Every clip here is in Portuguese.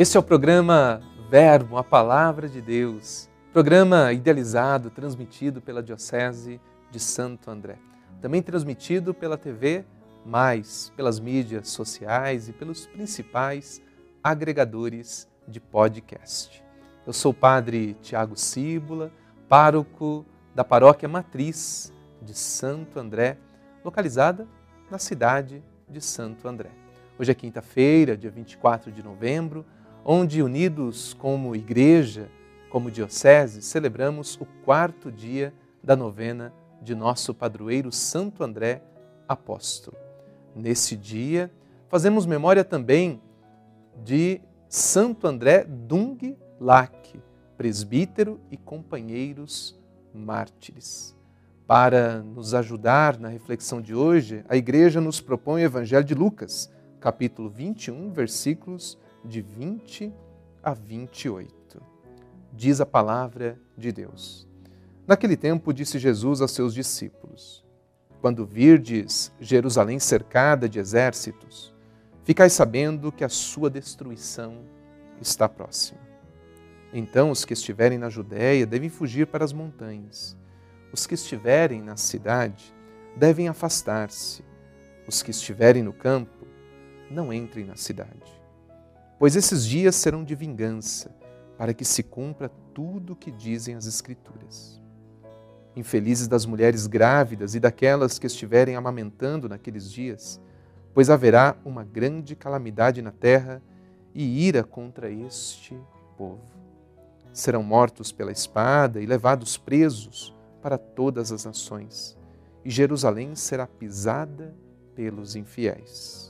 Este é o programa Verbo, a Palavra de Deus, programa idealizado, transmitido pela Diocese de Santo André. Também transmitido pela TV, mais pelas mídias sociais e pelos principais agregadores de podcast. Eu sou o padre Tiago Cíbula, pároco da paróquia Matriz de Santo André, localizada na cidade de Santo André. Hoje é quinta-feira, dia 24 de novembro, onde, unidos como igreja, como diocese, celebramos o quarto dia da novena de nosso padroeiro Santo André Apóstolo. Nesse dia, fazemos memória também de Santo André Dung Lac, presbítero e companheiros mártires. Para nos ajudar na reflexão de hoje, a igreja nos propõe o Evangelho de Lucas, capítulo 21, versículos de 20 a 28. Diz a palavra de Deus. Naquele tempo disse Jesus aos seus discípulos: Quando virdes Jerusalém cercada de exércitos, ficai sabendo que a sua destruição está próxima. Então os que estiverem na Judéia devem fugir para as montanhas os que estiverem na cidade devem afastar-se. Os que estiverem no campo, não entrem na cidade. Pois esses dias serão de vingança, para que se cumpra tudo o que dizem as Escrituras. Infelizes das mulheres grávidas e daquelas que estiverem amamentando naqueles dias, pois haverá uma grande calamidade na terra e ira contra este povo. Serão mortos pela espada e levados presos para todas as nações, e Jerusalém será pisada pelos infiéis,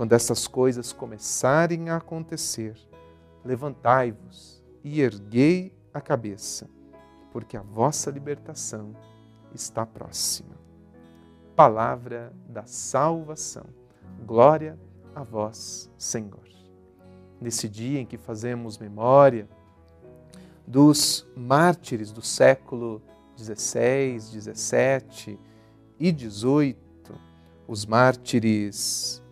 Quando essas coisas começarem a acontecer, levantai-vos e erguei a cabeça, porque a vossa libertação está próxima. Palavra da salvação. Glória a vós, Senhor. Nesse dia em que fazemos memória dos mártires do século 16, 17 e 18, os mártires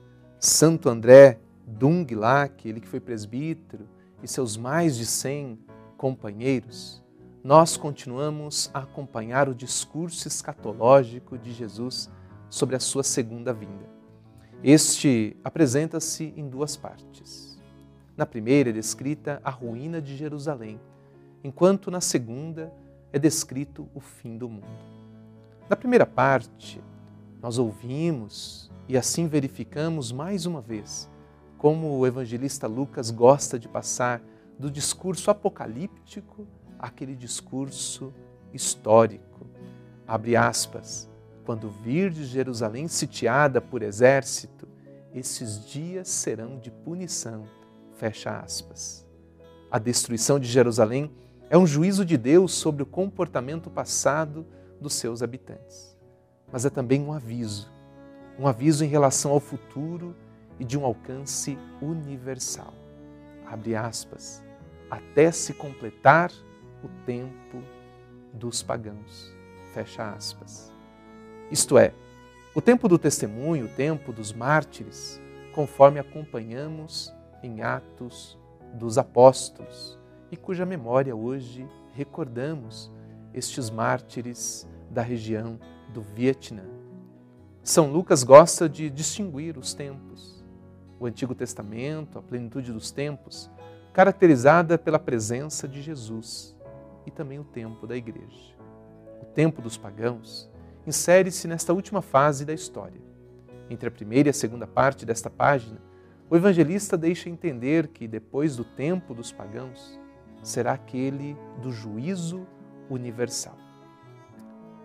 Santo André Dunglac, ele que foi presbítero, e seus mais de 100 companheiros, nós continuamos a acompanhar o discurso escatológico de Jesus sobre a sua segunda vinda. Este apresenta-se em duas partes. Na primeira é descrita a ruína de Jerusalém, enquanto na segunda é descrito o fim do mundo. Na primeira parte, nós ouvimos e assim verificamos mais uma vez como o evangelista Lucas gosta de passar do discurso apocalíptico àquele discurso histórico. Abre aspas. Quando virdes Jerusalém sitiada por exército, esses dias serão de punição. Fecha aspas. A destruição de Jerusalém é um juízo de Deus sobre o comportamento passado dos seus habitantes. Mas é também um aviso, um aviso em relação ao futuro e de um alcance universal. Abre aspas, até se completar o tempo dos pagãos. Fecha aspas. Isto é, o tempo do testemunho, o tempo dos mártires, conforme acompanhamos em Atos dos Apóstolos e cuja memória hoje recordamos estes mártires da região do Vietnã. São Lucas gosta de distinguir os tempos. O Antigo Testamento, a plenitude dos tempos, caracterizada pela presença de Jesus e também o tempo da igreja. O tempo dos pagãos insere-se nesta última fase da história. Entre a primeira e a segunda parte desta página, o evangelista deixa entender que depois do tempo dos pagãos, será aquele do juízo universal.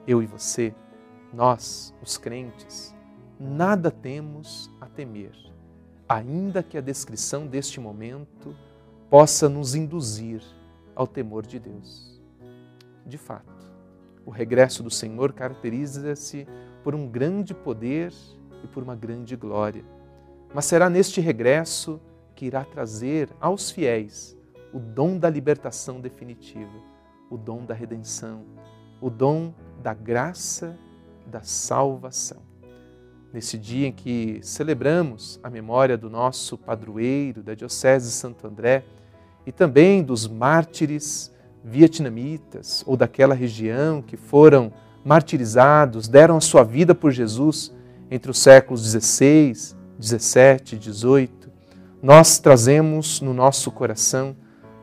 Eu e você, nós, os crentes, nada temos a temer, ainda que a descrição deste momento possa nos induzir ao temor de Deus. De fato, o regresso do Senhor caracteriza-se por um grande poder e por uma grande glória. Mas será neste regresso que irá trazer aos fiéis o dom da libertação definitiva, o dom da redenção, o dom da graça da salvação. Nesse dia em que celebramos a memória do nosso padroeiro da Diocese de Santo André e também dos mártires vietnamitas ou daquela região que foram martirizados, deram a sua vida por Jesus entre os séculos 16, 17 e 18, nós trazemos no nosso coração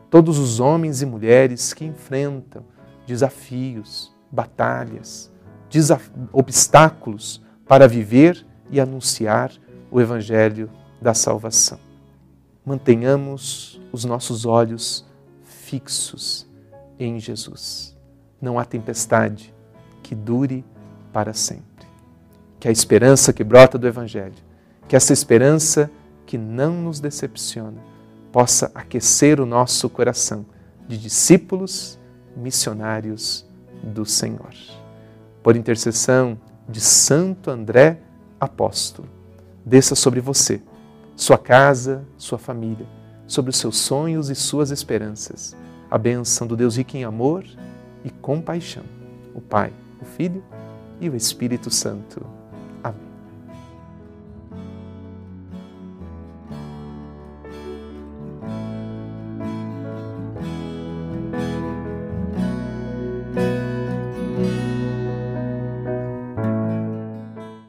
todos os homens e mulheres que enfrentam desafios, batalhas, obstáculos para viver e anunciar o Evangelho da salvação. Mantenhamos os nossos olhos fixos em Jesus. Não há tempestade que dure para sempre. Que a esperança que brota do Evangelho, que essa esperança que não nos decepciona, possa aquecer o nosso coração de discípulos missionários do Senhor. Por intercessão de Santo André Apóstolo, desça sobre você, sua casa, sua família, sobre os seus sonhos e suas esperanças, a bênção do Deus rico em amor e compaixão, o Pai, o Filho e o Espírito Santo.